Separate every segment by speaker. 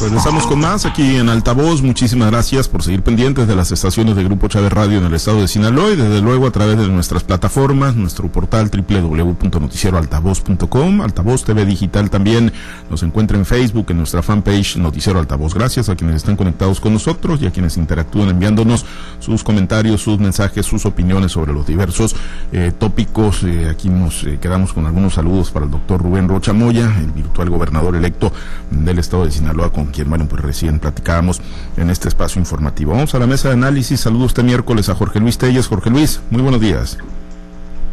Speaker 1: Regresamos con más aquí en Altavoz. Muchísimas gracias por seguir pendientes de las estaciones de Grupo Chávez Radio en el estado de Sinaloa y desde luego a través de nuestras plataformas, nuestro portal www.noticieroaltavoz.com, Altavoz TV Digital también nos encuentra en Facebook, en nuestra fanpage Noticiero Altavoz. Gracias a quienes están conectados con nosotros y a quienes interactúan enviándonos sus comentarios, sus mensajes, sus opiniones sobre los diversos eh, tópicos. Eh, aquí nos eh, quedamos con algunos saludos para el doctor Rubén Rocha Moya, el virtual gobernador electo del estado de Sinaloa con quien, bueno, pues recién platicábamos en este espacio informativo. Vamos a la mesa de análisis. Saludos este miércoles a Jorge Luis Telles. Jorge Luis, muy buenos días.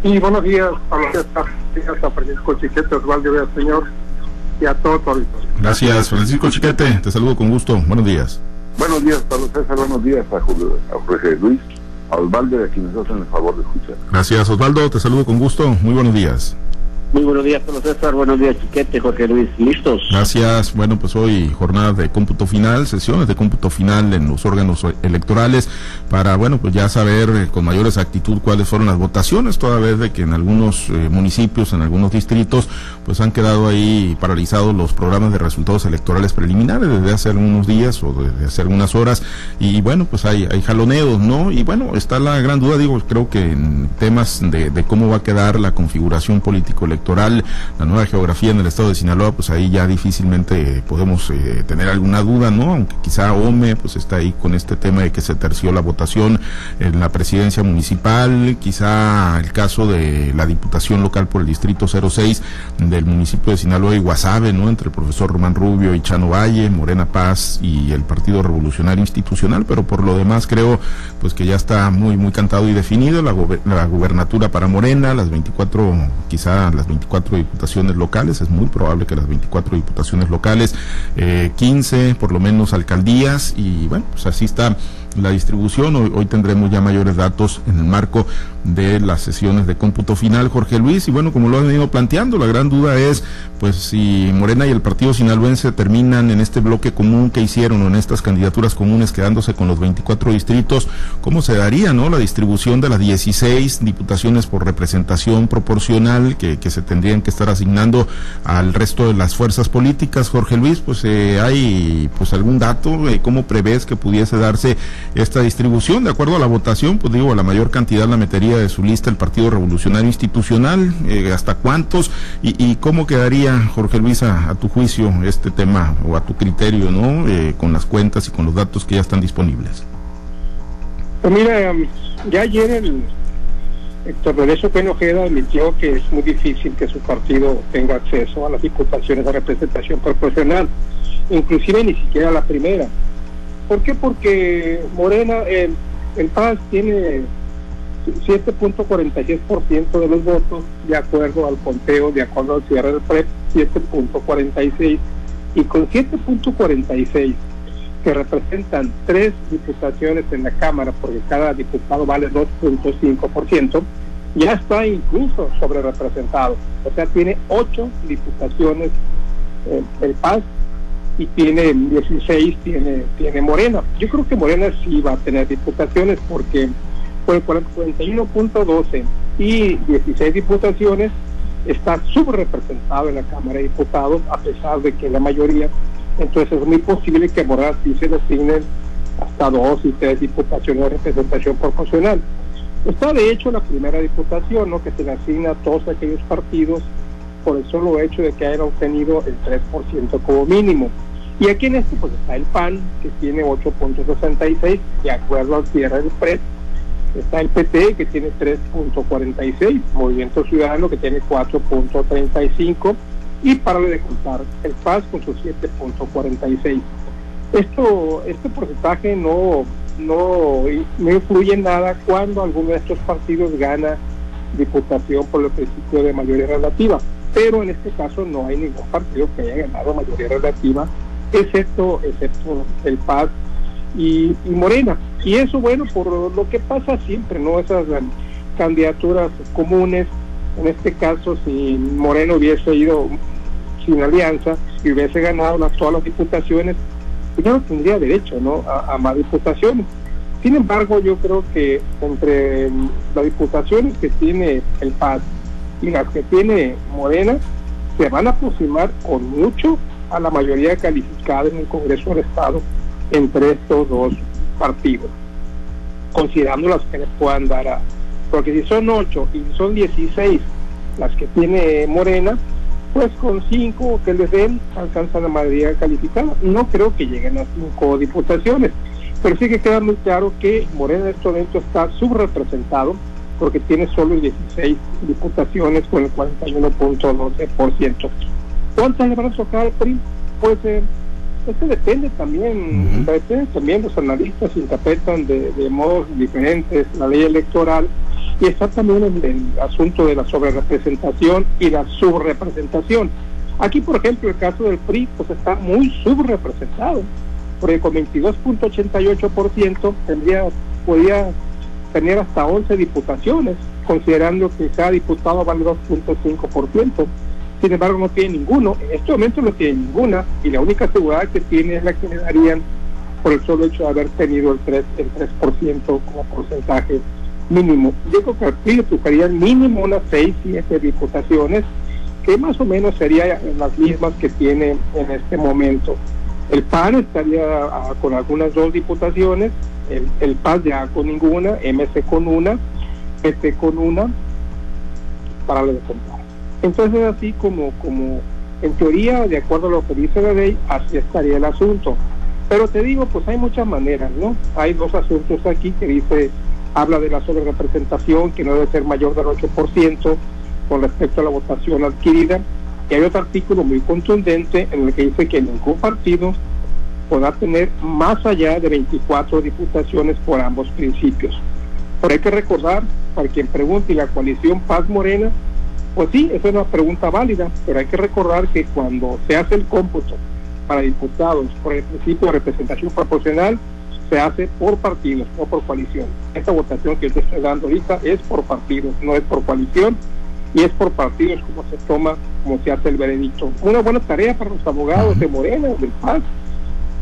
Speaker 2: Y buenos días a los a Francisco Chiquete, Osvaldo señor, y a todos
Speaker 1: Gracias, Francisco Chiquete. Te saludo con gusto. Buenos días.
Speaker 3: Buenos días, Pablo César. Buenos días a, Jorge Luis, a Osvaldo y a quienes hacen el favor de escuchar.
Speaker 1: Gracias, Osvaldo. Te saludo con gusto. Muy buenos días.
Speaker 4: Muy buenos días, Pablo César. Buenos días, Chiquete, Jorge Luis. ¿Listos?
Speaker 1: Gracias. Bueno, pues hoy jornada de cómputo final, sesiones de cómputo final en los órganos electorales para, bueno, pues ya saber eh, con mayor exactitud cuáles fueron las votaciones, toda vez de que en algunos eh, municipios, en algunos distritos, pues han quedado ahí paralizados los programas de resultados electorales preliminares desde hace algunos días o desde hace algunas horas. Y bueno, pues hay, hay jaloneos, ¿no? Y bueno, está la gran duda, digo, creo que en temas de, de cómo va a quedar la configuración político-electoral electoral, la nueva geografía en el estado de Sinaloa, pues ahí ya difícilmente podemos eh, tener alguna duda, ¿no? Aunque quizá OME pues está ahí con este tema de que se terció la votación en la presidencia municipal, quizá el caso de la diputación local por el distrito 06 del municipio de Sinaloa y Guasave, ¿no? Entre el profesor Román Rubio y Chano Valle, Morena Paz y el Partido Revolucionario Institucional, pero por lo demás creo pues que ya está muy muy cantado y definido la, la gubernatura para Morena, las 24 quizá las 24 diputaciones locales, es muy probable que las 24 diputaciones locales, eh, 15 por lo menos alcaldías y bueno, pues así está la distribución. Hoy, hoy, tendremos ya mayores datos en el marco de las sesiones de cómputo final, Jorge Luis. Y bueno, como lo han venido planteando, la gran duda es, pues, si Morena y el Partido Sinaloense terminan en este bloque común que hicieron o en estas candidaturas comunes quedándose con los 24 distritos, ¿cómo se daría, no? La distribución de las 16 diputaciones por representación proporcional que, que se tendrían que estar asignando al resto de las fuerzas políticas, Jorge Luis, pues, eh, hay, pues, algún dato, ¿cómo prevés que pudiese darse esta distribución. De acuerdo a la votación, pues digo, la mayor cantidad la metería de su lista el Partido Revolucionario Institucional. Eh, ¿Hasta cuántos? Y, cómo quedaría, Jorge Luis, a, tu juicio este tema o a tu criterio, ¿no? Eh, con las cuentas y con los datos que ya están disponibles.
Speaker 2: Pues mira, ya ayer el Héctor Lorenzo Penojeda admitió que es muy difícil que su partido tenga acceso a las diputaciones de representación proporcional, inclusive ni siquiera la primera. ¿Por qué? Porque Morena, el, el Paz tiene 7.46% de los votos de acuerdo al conteo, de acuerdo al cierre del PREP, 7.46 y con 7.46 que representan tres diputaciones en la Cámara, porque cada diputado vale 2.5%, ya está incluso sobre representado. O sea, tiene ocho diputaciones eh, el PAS y tiene 16, tiene, tiene Morena. Yo creo que Morena sí va a tener diputaciones porque por el 41.12 y 16 diputaciones está subrepresentado en la Cámara de Diputados, a pesar de que la mayoría, entonces es muy posible que Morena sí se le asignen hasta dos y tres diputaciones de representación proporcional. Está de hecho la primera diputación, ¿no? que se le asigna a todos aquellos partidos por el solo hecho de que hayan obtenido el 3% como mínimo. Y aquí en este pues está el PAN, que tiene 8.66, de acuerdo al cierre del PRED. Está el PT, que tiene 3.46, Movimiento Ciudadano, que tiene 4.35, y para de contar, el PAS con su 7.46. Esto, este porcentaje no, no, no influye en nada cuando alguno de estos partidos gana diputación por el principio de mayoría relativa pero en este caso no hay ningún partido que haya ganado mayoría relativa, excepto, excepto el PAS y, Morena. Y eso, bueno, por lo que pasa siempre, ¿no? Esas um, candidaturas comunes, en este caso, si Moreno hubiese ido sin alianza y hubiese ganado las, todas las diputaciones, pues no tendría derecho, ¿no? A, a más diputaciones. Sin embargo, yo creo que entre las diputaciones que tiene el PAS y las que tiene Morena se van a aproximar con mucho a la mayoría calificada en el Congreso del Estado entre estos dos partidos, considerando las que les puedan dar a... Porque si son ocho y son 16 las que tiene Morena, pues con cinco que les den alcanzan la mayoría calificada. No creo que lleguen a cinco diputaciones, pero sí que queda muy claro que Morena en este momento está subrepresentado porque tiene solo 16 diputaciones con el 41.12%. ¿Cuántas le van a tocar al PRI? Pues eh, eso depende también, depende también los analistas interpretan de, de modos diferentes la ley electoral y está también el, el asunto de la sobrerepresentación y la subrepresentación. Aquí, por ejemplo, el caso del PRI pues está muy subrepresentado, porque con 22.88% tendría, podría tener hasta 11 diputaciones, considerando que cada diputado vale 2.5%. Sin embargo, no tiene ninguno. En este momento no tiene ninguna y la única seguridad que tiene es la que le darían por el solo hecho de haber tenido el 3%, el 3% como porcentaje mínimo. Yo creo que PRI le tocarían mínimo unas 6, 7 diputaciones, que más o menos serían las mismas que tiene en este momento. El PAN estaría ah, con algunas dos diputaciones, el, el PAS ya con ninguna, MC con una, PT con una, para lo de comprar. Entonces así como, como en teoría, de acuerdo a lo que dice la ley, así estaría el asunto. Pero te digo, pues hay muchas maneras, ¿no? Hay dos asuntos aquí que dice, habla de la sobrerepresentación, que no debe ser mayor del 8% con respecto a la votación adquirida. Y hay otro artículo muy contundente en el que dice que ningún partido podrá tener más allá de 24 diputaciones por ambos principios. Pero hay que recordar, para quien pregunte, ¿y la coalición Paz Morena? Pues sí, esa es una pregunta válida, pero hay que recordar que cuando se hace el cómputo para diputados por el principio de representación proporcional, se hace por partidos, no por coalición. Esta votación que yo estoy dando ahorita es por partidos, no es por coalición y es por partidos como se toma, como se hace el veredicto. Una buena tarea para los abogados de Morena, del PAS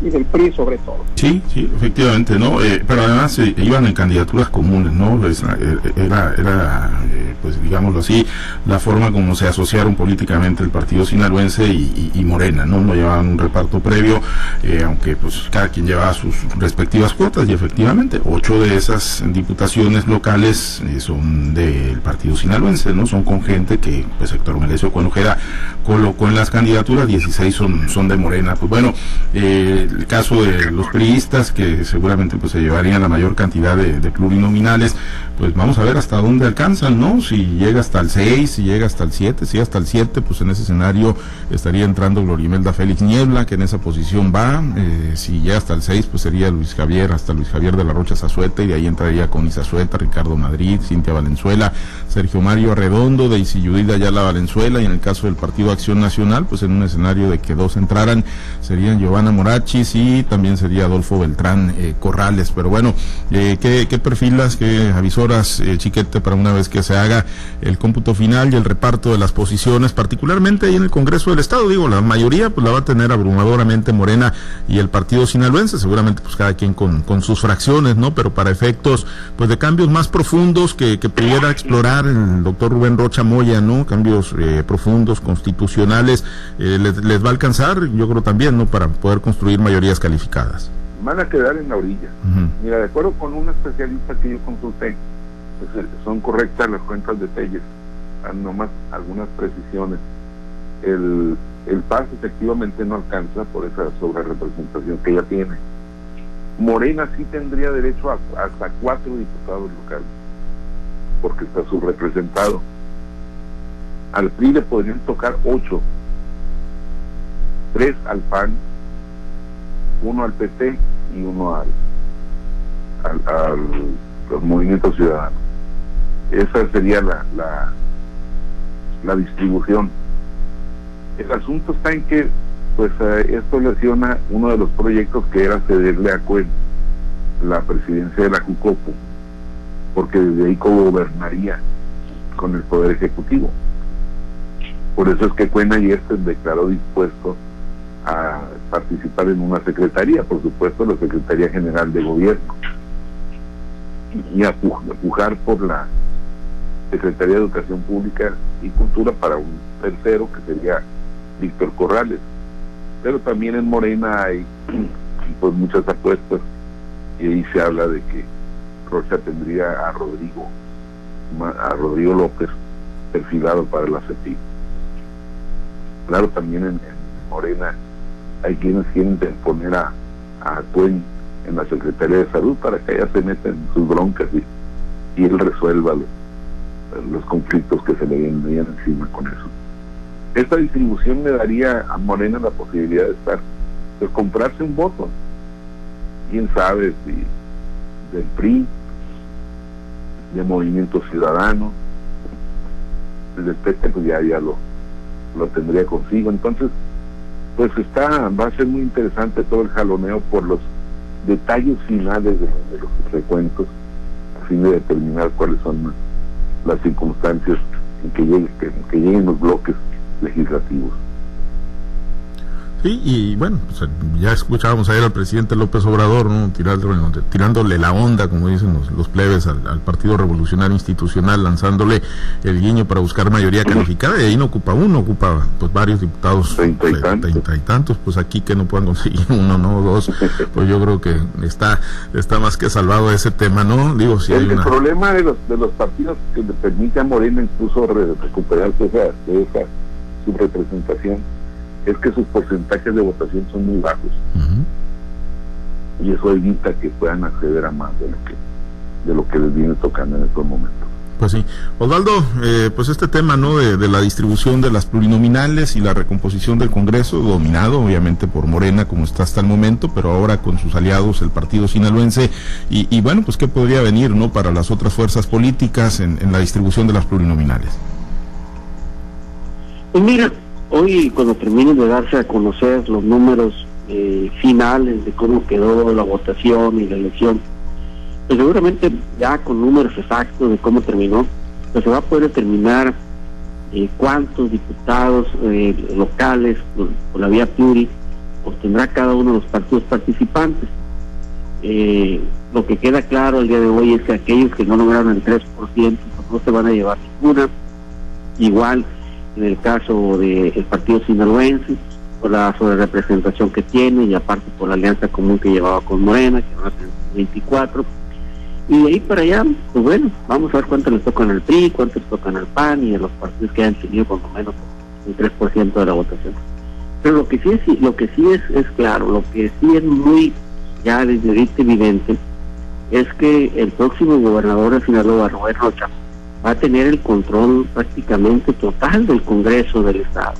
Speaker 2: y del PRI sobre todo.
Speaker 1: Sí, sí, efectivamente, ¿no? Eh, pero además eh, iban en candidaturas comunes, ¿no? Eh, era, era eh, pues digámoslo así, la forma como se asociaron políticamente el partido sinaloense y, Morena, ¿no? No llevaban un reparto previo, eh, aunque pues cada quien llevaba sus respectivas cuotas y efectivamente ocho de esas diputaciones locales son del partido sinaloense, ¿no? Son con gente que pues Héctor Melesio Conujera colocó en las candidaturas, 16 son, son de Morena. Pues bueno, eh, el caso de los priistas que seguramente pues se llevarían la mayor cantidad de, de, plurinominales, pues vamos a ver hasta dónde alcanzan, ¿no? Si llega hasta el 6, si llega hasta el 7, si hasta el 7, pues en ese escenario estaría entrando Glorimelda Félix Niebla, que en esa posición va, eh, si llega hasta el 6, pues sería Luis Javier, hasta Luis Javier de la Rocha Zazueta, y de ahí entraría con Isazueta, Ricardo Madrid, Cintia Valenzuela, Sergio Mario Arredondo, de Isiyudida Ayala Valenzuela, y en el caso del Partido Acción Nacional, pues en un escenario de que dos entraran, serían Giovanna Morachi, y también sería Adolfo Beltrán eh, Corrales. Pero bueno, eh, ¿qué, ¿qué, perfilas, qué avisoras, eh, Chiquete, para una vez que se haga el cómputo final y el reparto de las posiciones, particularmente ahí en el Congreso del Estado? Digo, la mayoría pues la va a tener abrumadoramente Morena y el Partido Sinaloense, seguramente pues cada quien con, con sus fracciones, ¿no? Pero para efectos pues de cambios más profundos que, pudiera explorar el doctor Rubén Rocha Moya, ¿no? Cambios profundos, constitucionales, les, les va a alcanzar, yo creo también, ¿no? Para poder construir mayorías calificadas.
Speaker 3: Van a quedar en la orilla. Uh -huh. Mira, de acuerdo con un especialista que yo consulté, pues, son correctas las cuentas de Telles, nomás algunas precisiones. El, el PAS efectivamente no alcanza por esa sobrerepresentación que ya tiene. Morena sí tendría derecho a, hasta cuatro diputados locales, porque está subrepresentado. Al PRI le podrían tocar ocho, tres al PAN uno al PT y uno al, al, al los movimientos ciudadanos. Esa sería la, la, distribución. El asunto está en que pues eh, esto lesiona uno de los proyectos que era cederle a Cuen la presidencia de la Jucopo, porque desde ahí gobernaría con el Poder Ejecutivo. Por eso es que Cuen ayer se declaró dispuesto a participar en una secretaría, por supuesto la Secretaría General de Gobierno, y a pujar por la Secretaría de Educación Pública y Cultura para un tercero que sería Víctor Corrales. pero también en Morena hay pues muchas apuestas y ahí se habla de que Rocha tendría a Rodrigo a Rodrigo López perfilado para la CETI. Claro, también en, Morena hay quienes quieren poner a, a en la Secretaría de Salud para que ella se meta sus broncas y, él resuelva los, conflictos que se le venían encima con eso. Esta distribución le daría a Morena la posibilidad de estar, de comprarse un voto. Quién sabe si del PRI, de Movimiento Ciudadano, del PT pues ya, ya lo, lo tendría consigo. Entonces, pues está, va a ser muy interesante todo el jaloneo por los detalles finales de, los recuentos a fin de determinar cuáles son las circunstancias en que, llegue, que lleguen los bloques legislativos.
Speaker 1: Sí, y bueno, pues, ya escuchábamos ayer al presidente López Obrador, ¿no? tirándole la onda, como dicen los, plebes, al, Partido Revolucionario Institucional, lanzándole el guiño para buscar mayoría calificada, y ahí no ocupa uno, ocupa pues varios diputados,
Speaker 3: treinta y,
Speaker 1: tantos. pues aquí que no puedan conseguir uno, no, dos, pues yo creo que está, está más que salvado ese tema, ¿no? Digo, si
Speaker 3: el, problema de los, de los partidos que le permite a Morena incluso recuperarse esa, de esa subrepresentación es que sus porcentajes de votación son muy bajos. Y eso evita que puedan acceder a más de lo que de lo que les viene tocando en estos momentos.
Speaker 1: Pues sí. Osvaldo, eh, pues este tema no de, la distribución de las plurinominales y la recomposición del Congreso, dominado obviamente por Morena como está hasta el momento, pero ahora con sus aliados el Partido Sinaloense, y, bueno, pues qué podría venir no para las otras fuerzas políticas en, en la distribución de las plurinominales.
Speaker 4: Pues mira, Hoy, cuando terminen de darse a conocer los números eh, finales de cómo quedó la votación y la elección, pues seguramente ya con números exactos de cómo terminó, pues se va a poder determinar eh, cuántos diputados eh, locales por, la vía pluri obtendrá cada uno de los partidos participantes. lo que queda claro el día de hoy es que aquellos que no lograron el 3% pues no se van a llevar ninguna. Igual en el caso del partido sinaloense, por la sobre representación que tiene y aparte por la alianza común que llevaba con Morena, que van a tener 24. Y de ahí para allá, pues bueno, vamos a ver cuánto les tocan al PRI, cuánto les tocan al PAN y a los partidos que han tenido por lo menos el 3% de la votación. Pero lo que sí es, lo que sí es, es claro, lo que sí es muy ya desde ahorita evidente, es que el próximo gobernador de Sinaloa, Roberto Rocha, va a tener el control prácticamente total del Congreso del Estado.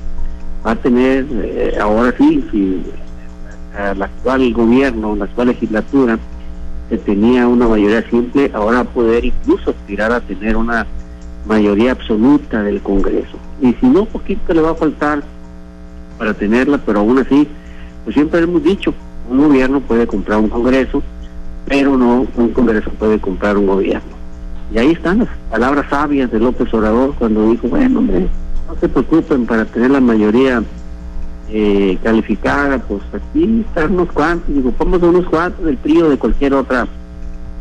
Speaker 4: Va a tener, eh, ahora sí, si el actual gobierno, la actual legislatura, que tenía una mayoría simple, ahora poder incluso aspirar a tener una mayoría absoluta del Congreso. Y si no, poquito le va a faltar para tenerla, pero aún así, pues siempre hemos dicho, un gobierno puede comprar un Congreso, pero no un Congreso puede comprar un gobierno. Y ahí están las palabras sabias de López Obrador cuando dijo, bueno, hombre, no se preocupen para tener la mayoría eh, calificada, pues aquí están unos cuantos, digo, ponemos unos cuantos del trío de cualquier otra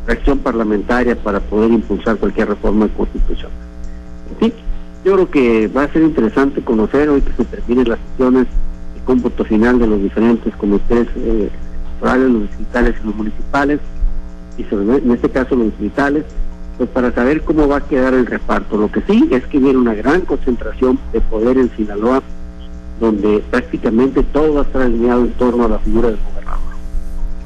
Speaker 4: fracción parlamentaria para poder impulsar cualquier reforma de constitución. Sí, yo creo que va a ser interesante conocer hoy que se terminen las sesiones de cómputo final de los diferentes comités eh, los distritales y los municipales, y sobre, en este caso los distritales, pues para saber cómo va a quedar el reparto. Lo que sí es que viene una gran concentración de poder en Sinaloa, donde prácticamente todo va a estar alineado en torno a la figura del gobernador.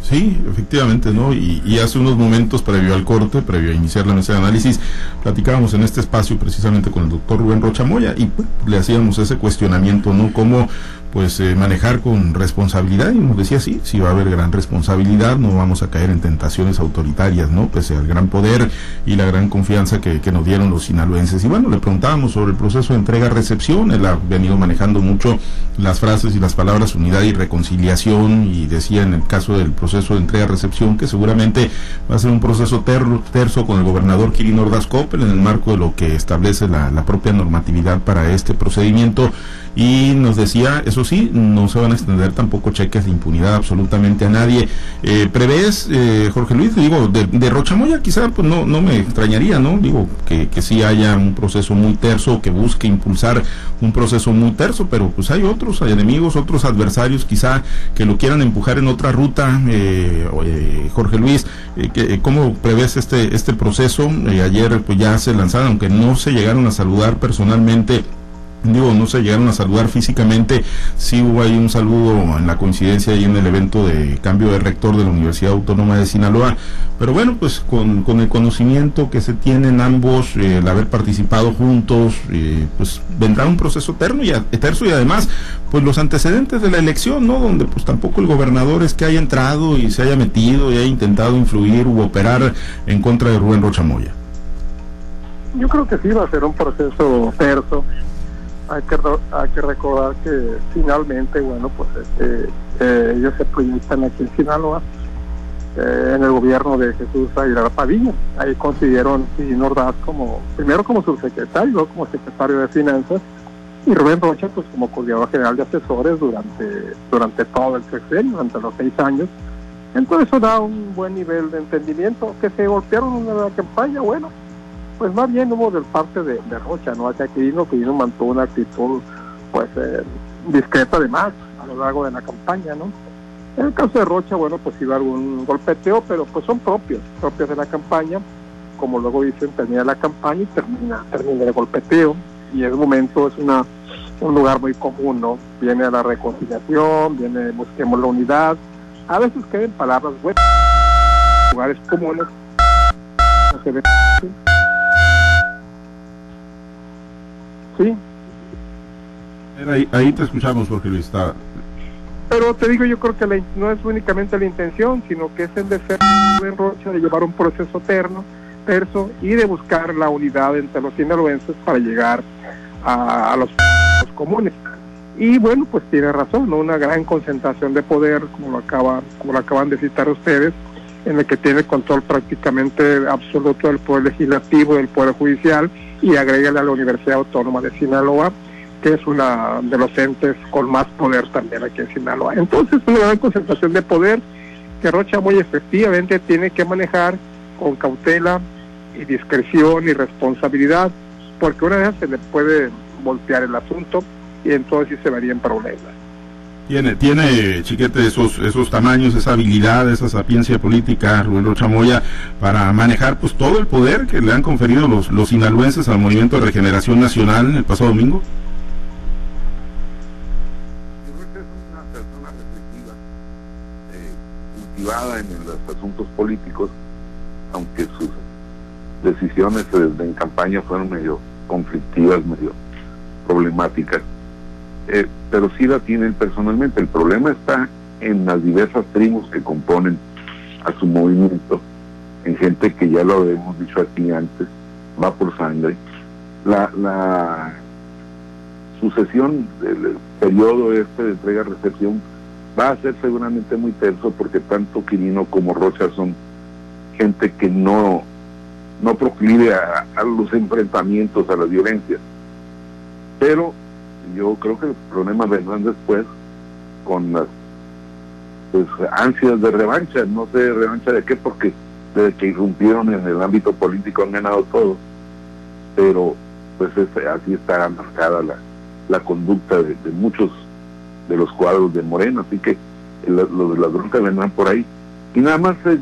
Speaker 1: Sí, efectivamente, ¿no? Y, hace unos momentos, previo al corte, previo a iniciar la mesa de análisis, platicábamos en este espacio precisamente con el doctor Rubén Rochamoya y pues, le hacíamos ese cuestionamiento, ¿no? Cómo pues eh, manejar con responsabilidad y nos decía sí, sí va a haber gran responsabilidad, no vamos a caer en tentaciones autoritarias, ¿no? Pese al gran poder y la gran confianza que, que nos dieron los sinaloenses. Y bueno, le preguntábamos sobre el proceso de entrega-recepción, él ha venido manejando mucho las frases y las palabras unidad y reconciliación y decía en el caso del proceso de entrega-recepción que seguramente va a ser un proceso terzo con el gobernador Kirin Ordaz Coppel en el marco de lo que establece la, la propia normatividad para este procedimiento y nos decía, eso sí, no se van a extender tampoco cheques de impunidad absolutamente a nadie. Eh, ¿Prevés, eh, Jorge Luis, digo, de, Rochamoya quizá pues no, no me extrañaría, ¿no? Digo, que, que sí haya un proceso muy terso, que busque impulsar un proceso muy terso, pero pues hay otros, hay enemigos, otros adversarios quizá que lo quieran empujar en otra ruta. Eh, eh Jorge Luis, eh, que, ¿cómo prevés este, este proceso? ayer pues ya se lanzaron, aunque no se llegaron a saludar personalmente digo, no se llegaron a saludar físicamente, sí hubo ahí un saludo en la coincidencia ahí en el evento de cambio de rector de la Universidad Autónoma de Sinaloa, pero bueno, pues con, con el conocimiento que se tienen ambos, eh, el haber participado juntos, eh, pues vendrá un proceso terno y, terzo y además, pues los antecedentes de la elección, ¿no? Donde pues tampoco el gobernador es que haya entrado y se haya metido y haya intentado influir u operar en contra de Rubén Rochamoya.
Speaker 2: Yo creo que sí va a ser un proceso terzo hay que hay que recordar que finalmente bueno pues este, eh, ellos se proyectan aquí en Sinaloa eh, en el gobierno de Jesús Aguilar Padilla. Ahí consiguieron Sin Ordaz como primero como subsecretario luego como secretario de finanzas y Rubén Rocha pues como coordinador general de asesores durante durante todo el sexenio durante los seis años. Entonces eso da un buen nivel de entendimiento que se golpearon en la campaña bueno pues más bien hubo del parte de, Rocha, ¿no? Hacia Quirino, Quirino mantuvo una actitud, pues, eh, discreta además a lo largo de la campaña, ¿no? En el caso de Rocha, bueno, pues iba algún golpeteo, pero pues son propios, propios de la campaña, como luego dicen, termina la campaña y termina, termina el golpeteo, y en ese momento es una un lugar muy común, ¿no? Viene a la reconciliación, viene busquemos la unidad, a veces quedan palabras buenas, lugares comunes, no se ve Sí.
Speaker 1: Ahí, te escuchamos, Jorge Luis. Está...
Speaker 2: Pero te digo, yo creo que no es únicamente la intención, sino que es el de ser en Rocha, de llevar un proceso eterno, terzo, y de buscar la unidad entre los sinaloenses para llegar a, los, comunes. Y bueno, pues tiene razón, ¿no? Una gran concentración de poder, como lo, acaba, como lo acaban de citar ustedes, en el que tiene control prácticamente absoluto del poder legislativo, del poder judicial, y agrégale a la Universidad Autónoma de Sinaloa, que es una de los entes con más poder también aquí en Sinaloa. Entonces, una gran concentración de poder que Rocha muy efectivamente tiene que manejar con cautela y discreción y responsabilidad, porque una vez se le puede voltear el asunto y entonces sí se verían problemas.
Speaker 1: Tiene, tiene Chiquete esos, esos tamaños, esa habilidad, esa sapiencia política, Rubén Rocha Moya, para manejar pues todo el poder que le han conferido los, los sinaloenses al Movimiento de Regeneración Nacional el pasado domingo.
Speaker 3: eh, en los asuntos políticos, aunque sus decisiones en campaña fueron medio conflictivas, medio problemáticas eh, pero sí la tienen personalmente. El problema está en las diversas tribus que componen a su movimiento, en gente que ya lo hemos dicho aquí antes, va por sangre. La, la sucesión del periodo este de entrega-recepción va a ser seguramente muy tenso porque tanto Quirino como Rocha son gente que no, no proclive a, a los enfrentamientos, a la violencia. Pero yo creo que los problemas vendrán después con las pues, ansias de revancha, no sé revancha de qué, porque desde que irrumpieron en el ámbito político han ganado todo, pero pues así está marcada la, conducta de, muchos de los cuadros de Morena, así que los de las broncas vendrán por ahí. Y nada más eh,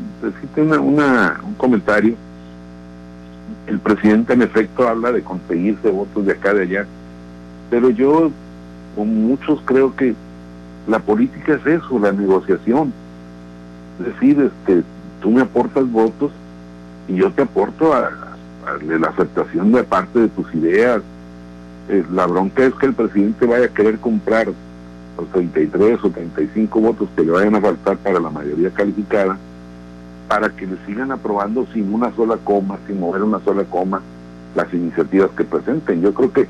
Speaker 3: una, un comentario. El presidente en efecto habla de conseguirse votos de acá de allá pero yo, con muchos, creo que la política es eso, la negociación. Es decir, este, tú me aportas votos y yo te aporto a, la aceptación de parte de tus ideas. Eh, la bronca es que el presidente vaya a querer comprar los 33 o 35 votos que le vayan a faltar para la mayoría calificada para que le sigan aprobando sin una sola coma, sin mover una sola coma las iniciativas que presenten. Yo creo que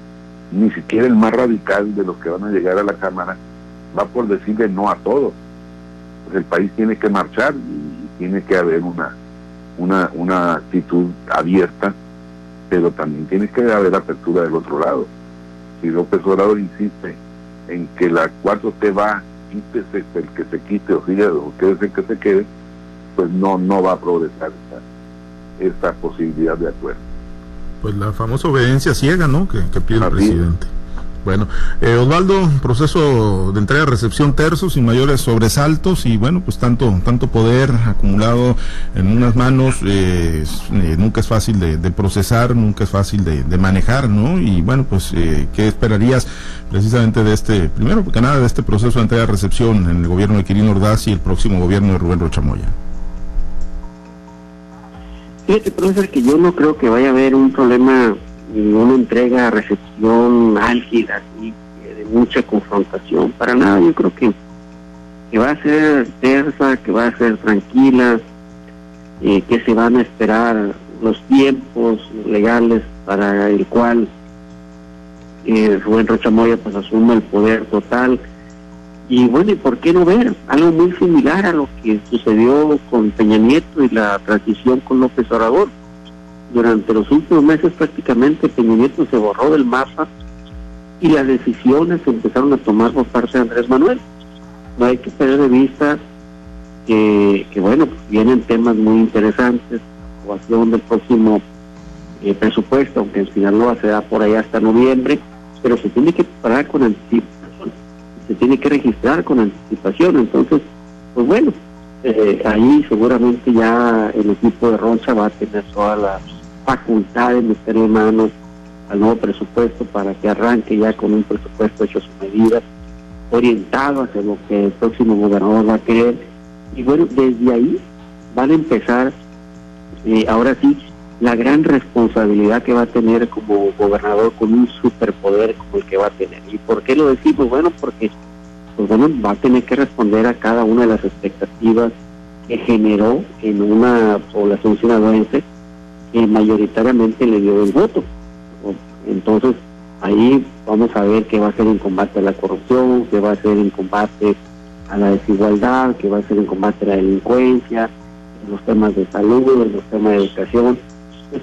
Speaker 3: ni siquiera el más radical de los que van a llegar a la Cámara va por decirle no a todo. pues el país tiene que marchar y tiene que haber una, una, una actitud abierta, pero también tiene que haber apertura del otro lado. Si López Obrador insiste en que la 4T va, quítese el que se quite o siga o quédese el que se quede, pues no, no va a progresar esta, esta posibilidad de acuerdo.
Speaker 1: Pues la famosa obediencia ciega, ¿no? Que, que pide el presidente. Bueno, eh, Osvaldo, proceso de entrega-recepción terzo, sin mayores sobresaltos y bueno, pues tanto, tanto poder acumulado en unas manos, eh, eh, nunca es fácil de, procesar, nunca es fácil de, de, manejar, ¿no? Y bueno, pues, eh, ¿qué esperarías precisamente de este, primero porque nada, de este proceso de entrega-recepción en el gobierno de Quirino Ordaz y el próximo gobierno de Rubén Rochamoya?
Speaker 4: Fíjate, profesor, que yo no creo que vaya a haber un problema una entrega, recepción álgida, de mucha confrontación, para nada, yo creo que, que va a ser tersa, que va a ser tranquila, eh, que se van a esperar los tiempos legales para el cual eh, Rubén Rochamoya pues asuma el poder total. Y bueno, ¿y por qué no ver algo muy similar a lo que sucedió con Peña Nieto y la transición con López Obrador? durante los últimos meses prácticamente Peña Nieto se borró del mapa y las decisiones se empezaron a tomar por parte de Andrés Manuel. No hay que perder de vista que, bueno, pues vienen temas muy interesantes, aprobación del próximo eh, presupuesto, aunque en Sinaloa se da por ahí hasta noviembre, pero se tiene que preparar con anticipación, se tiene que registrar con anticipación, entonces, pues bueno, eh, ahí seguramente ya el equipo de Roncha va a tener todas las facultad de meter manos al nuevo presupuesto para que arranque ya con un presupuesto hecho su medida, orientado hacia lo que el próximo gobernador va a querer. Y bueno, desde ahí van a empezar, eh, ahora sí, la gran responsabilidad que va a tener como gobernador con un superpoder como el que va a tener. ¿Y por qué lo decimos? Bueno, porque pues bueno, va a tener que responder a cada una de las expectativas que generó en una población sinaloense que mayoritariamente le dio el voto. Entonces, ahí vamos a ver qué va a ser en combate a la corrupción, qué va a ser en combate a la desigualdad, qué va a ser en combate a la delincuencia, en los temas de salud, en los temas de educación.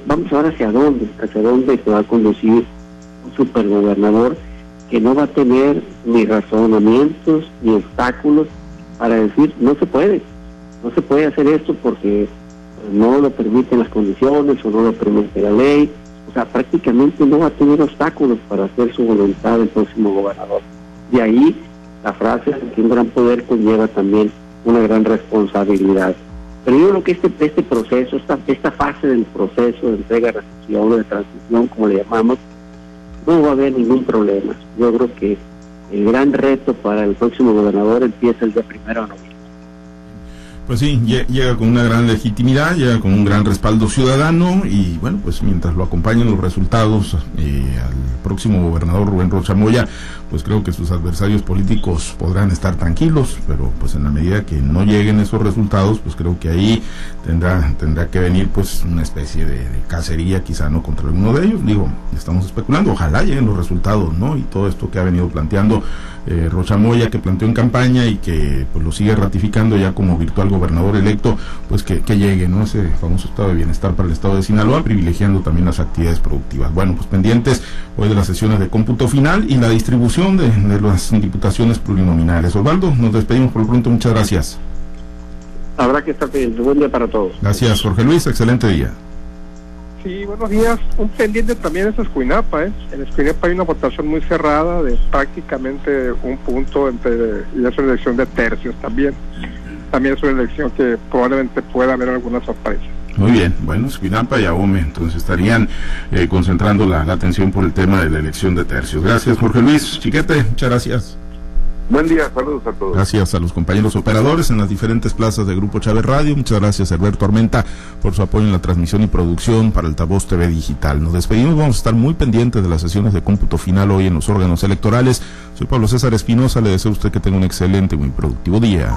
Speaker 4: Vamos a ver hacia dónde, hacia dónde se va a conducir un supergobernador que no va a tener ni razonamientos ni obstáculos para decir no se puede, no se puede hacer esto porque no lo permiten las condiciones o no lo permite la ley. O sea, prácticamente no va a tener obstáculos para hacer su voluntad el próximo gobernador. De ahí la frase que un gran poder conlleva también una gran responsabilidad. Pero yo creo que este, este proceso, esta, esta fase del proceso de entrega, recepción, de transición, como le llamamos, no va a haber ningún problema. Yo creo que el gran reto para el próximo gobernador empieza el día primero de noviembre.
Speaker 1: Pues sí, llega con una gran legitimidad, llega con un gran respaldo ciudadano y bueno, pues mientras lo acompañen los resultados eh, al próximo gobernador Rubén Rocha Moya, pues creo que sus adversarios políticos podrán estar tranquilos, pero pues en la medida que no lleguen esos resultados, pues creo que ahí tendrá tendrá que venir pues una especie de, cacería quizá no contra alguno de ellos, digo, estamos especulando, ojalá lleguen los resultados, ¿no? Y todo esto que ha venido planteando eh, Rocha Moya, que planteó en campaña y que pues lo sigue ratificando ya como virtual gobernador electo, pues que, que llegue, ¿no? Ese famoso estado de bienestar para el estado de Sinaloa, privilegiando también las actividades productivas. Bueno, pues pendientes hoy de las sesiones de cómputo final y la distribución de, las diputaciones plurinominales. Osvaldo, nos despedimos por lo pronto, muchas gracias.
Speaker 4: Habrá que estar pendiente. Buen día para todos.
Speaker 1: Gracias, Jorge Luis, excelente día.
Speaker 2: Sí, buenos días. Un pendiente también es Escuinapa. ¿eh? En Escuinapa hay una votación muy cerrada de prácticamente un punto entre, y es una elección de tercios también. También es una elección que probablemente pueda haber alguna sorpresa.
Speaker 1: Muy bien, bueno, Esquinapa y Ahome, entonces estarían eh, concentrando la, atención por el tema de la elección de tercios. Gracias, Jorge Luis. Chiquete, muchas gracias.
Speaker 3: Buen día, saludos a todos.
Speaker 1: Gracias a los compañeros operadores en las diferentes plazas de Grupo Chávez Radio. Muchas gracias, Alberto Armenta, por su apoyo en la transmisión y producción para Altavoz TV Digital. Nos despedimos, vamos a estar muy pendientes de las sesiones de cómputo final hoy en los órganos electorales. Soy Pablo César Espinosa, le deseo a usted que tenga un excelente y muy productivo día.